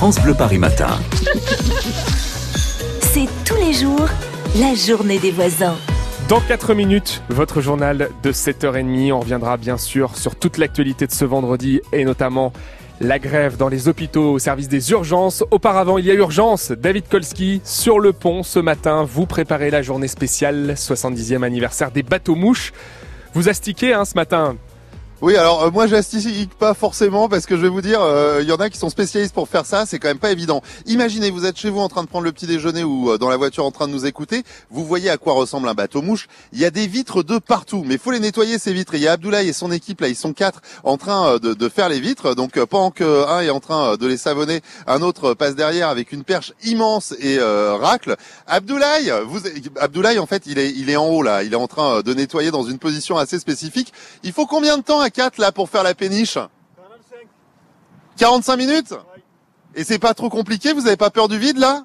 France Bleu Paris Matin. C'est tous les jours la journée des voisins. Dans 4 minutes, votre journal de 7h30. On reviendra bien sûr sur toute l'actualité de ce vendredi et notamment la grève dans les hôpitaux au service des urgences. Auparavant, il y a urgence. David Kolski sur le pont ce matin. Vous préparez la journée spéciale 70e anniversaire des bateaux mouches. Vous astiquez hein, ce matin oui, alors euh, moi j'astique pas forcément parce que je vais vous dire, euh, il y en a qui sont spécialistes pour faire ça, c'est quand même pas évident. Imaginez, vous êtes chez vous en train de prendre le petit déjeuner ou euh, dans la voiture en train de nous écouter, vous voyez à quoi ressemble un bateau mouche. Il y a des vitres de partout, mais faut les nettoyer ces vitres. il y a Abdoulaye et son équipe là, ils sont quatre en train de, de faire les vitres. Donc pendant que un est en train de les savonner, un autre passe derrière avec une perche immense et racle. Abdoulaye, vous, Abdoulaye en fait, il est il est en haut là, il est en train de nettoyer dans une position assez spécifique. Il faut combien de temps 4 là pour faire la péniche 45. 45 minutes Et c'est pas trop compliqué Vous avez pas peur du vide là?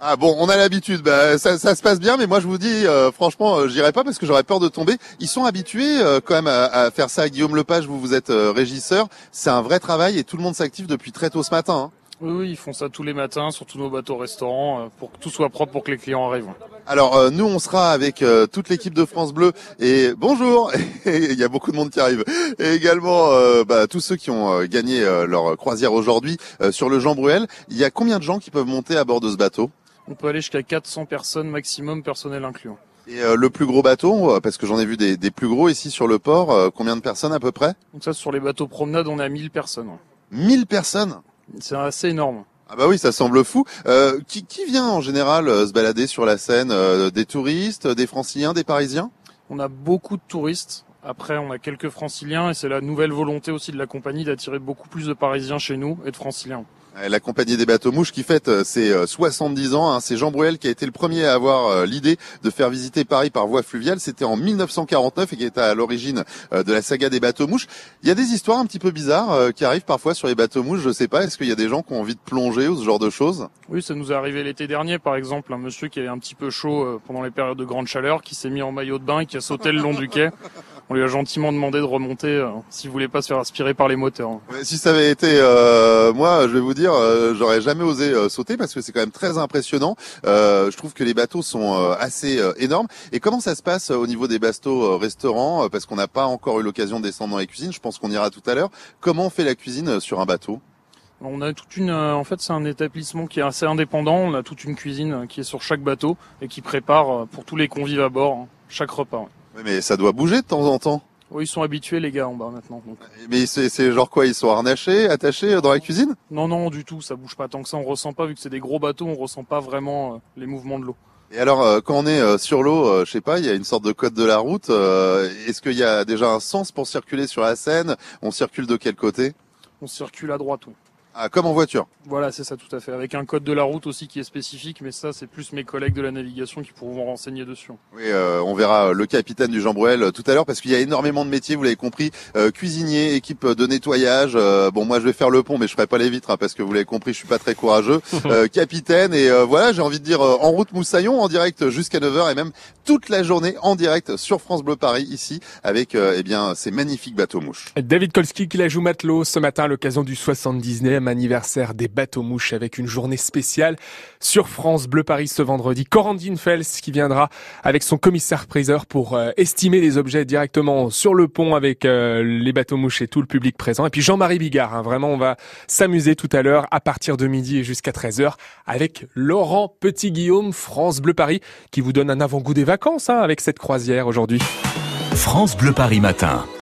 Ah bon, on a l'habitude. Bah, ça, se passe bien, mais moi je vous dis, euh, franchement, euh, j'irai pas parce que j'aurais peur de tomber. Ils sont habitués euh, quand même à, faire ça. Guillaume Lepage, vous vous êtes régisseur. C'est un vrai travail et tout le monde s'active depuis très tôt ce matin. Hein. Oui, ils font ça tous les matins sur tous nos bateaux restaurants euh, pour que tout soit propre pour que les clients arrivent. Alors euh, nous, on sera avec euh, toute l'équipe de France Bleu et bonjour. Il y a beaucoup de monde qui arrive. Et également bah, tous ceux qui ont gagné leur croisière aujourd'hui sur le Jean Bruel. Il y a combien de gens qui peuvent monter à bord de ce bateau? On peut aller jusqu'à 400 personnes maximum, personnel inclus. Et le plus gros bateau, parce que j'en ai vu des, des, plus gros ici sur le port, combien de personnes à peu près? Donc ça, sur les bateaux promenades, on est à 1000 personnes. 1000 personnes? C'est assez énorme. Ah bah oui, ça semble fou. Euh, qui, qui, vient en général euh, se balader sur la Seine euh, Des touristes, des franciliens, des parisiens? On a beaucoup de touristes. Après, on a quelques franciliens et c'est la nouvelle volonté aussi de la compagnie d'attirer beaucoup plus de parisiens chez nous et de franciliens. La compagnie des bateaux mouches qui fête euh, ses 70 euh, ans. Hein. C'est Jean Bruel qui a été le premier à avoir euh, l'idée de faire visiter Paris par voie fluviale. C'était en 1949 et qui était à l'origine de la saga des bateaux mouches. Il y a des histoires un petit peu bizarres qui arrivent parfois sur les bateaux mouches. Je sais pas, est-ce qu'il y a des gens qui ont envie de plonger ou ce genre de choses? Oui, ça nous est arrivé l'été dernier, par exemple, un monsieur qui avait un petit peu chaud pendant les périodes de grande chaleur, qui s'est mis en maillot de bain et qui a sauté le long du quai. On lui a gentiment demandé de remonter euh, s'il voulait pas se faire aspirer par les moteurs. si ça avait été euh, moi, je vais vous dire, euh, j'aurais jamais osé sauter parce que c'est quand même très impressionnant. je trouve que les bateaux sont assez énormes. Et comment ça se passe au niveau des bateaux restaurants Parce qu'on n'a pas encore eu l'occasion de descendre dans les cuisines. Je pense qu'on ira tout à l'heure. Comment on fait la cuisine sur un bateau? On a toute une, en fait, c'est un établissement qui est assez indépendant. On a toute une cuisine qui est sur chaque bateau et qui prépare pour tous les convives à bord hein, chaque repas mais ça doit bouger de temps en temps. Oui, ils sont habitués les gars en bas maintenant. Mais c'est genre quoi Ils sont harnachés, attachés dans la cuisine? Non, non, du tout. Ça bouge pas tant que ça. On ressent pas vu que c'est des gros bateaux. On ressent pas vraiment euh, les mouvements de l'eau. Et alors, euh, quand on est euh, sur l'eau, je sais pas, il y a une sorte de code de la route. Est-ce qu'il y a déjà un sens pour circuler sur la Seine? On circule de quel côté? On circule à droite. Oui. Ah, comme en voiture. Voilà, c'est ça tout à fait. Avec un code de la route aussi qui est spécifique, mais ça, c'est plus mes collègues de la navigation qui pourront vous renseigner dessus. Oui, euh, on verra le capitaine du Jean Bruel euh, tout à l'heure parce qu'il y a énormément de métiers, vous l'avez compris. Euh, cuisinier, équipe de nettoyage. bon, moi, je vais faire le pont, mais je ferai pas les vitres hein, parce que vous l'avez compris, je suis pas très courageux. capitaine, et voilà, j'ai envie de dire en route Moussaillon, en direct jusqu'à 9h et même toute la journée en direct sur France Bleu Paris ici avec eh bien ces magnifiques bateaux mouches. David Kolski qui la joue matelot ce matin à l'occasion du 79e anniversaire des bateaux mouches avec une journée spéciale sur France Bleu Paris ce vendredi. Corandine Fels qui viendra avec son commissaire-priseur pour euh, estimer les objets directement sur le pont avec euh, les bateaux mouches et tout le public présent. Et puis Jean-Marie Bigard, hein, vraiment on va s'amuser tout à l'heure à partir de midi et jusqu'à 13h avec Laurent Petit-Guillaume, France Bleu Paris, qui vous donne un avant-goût des vacances hein, avec cette croisière aujourd'hui. France Bleu Paris matin.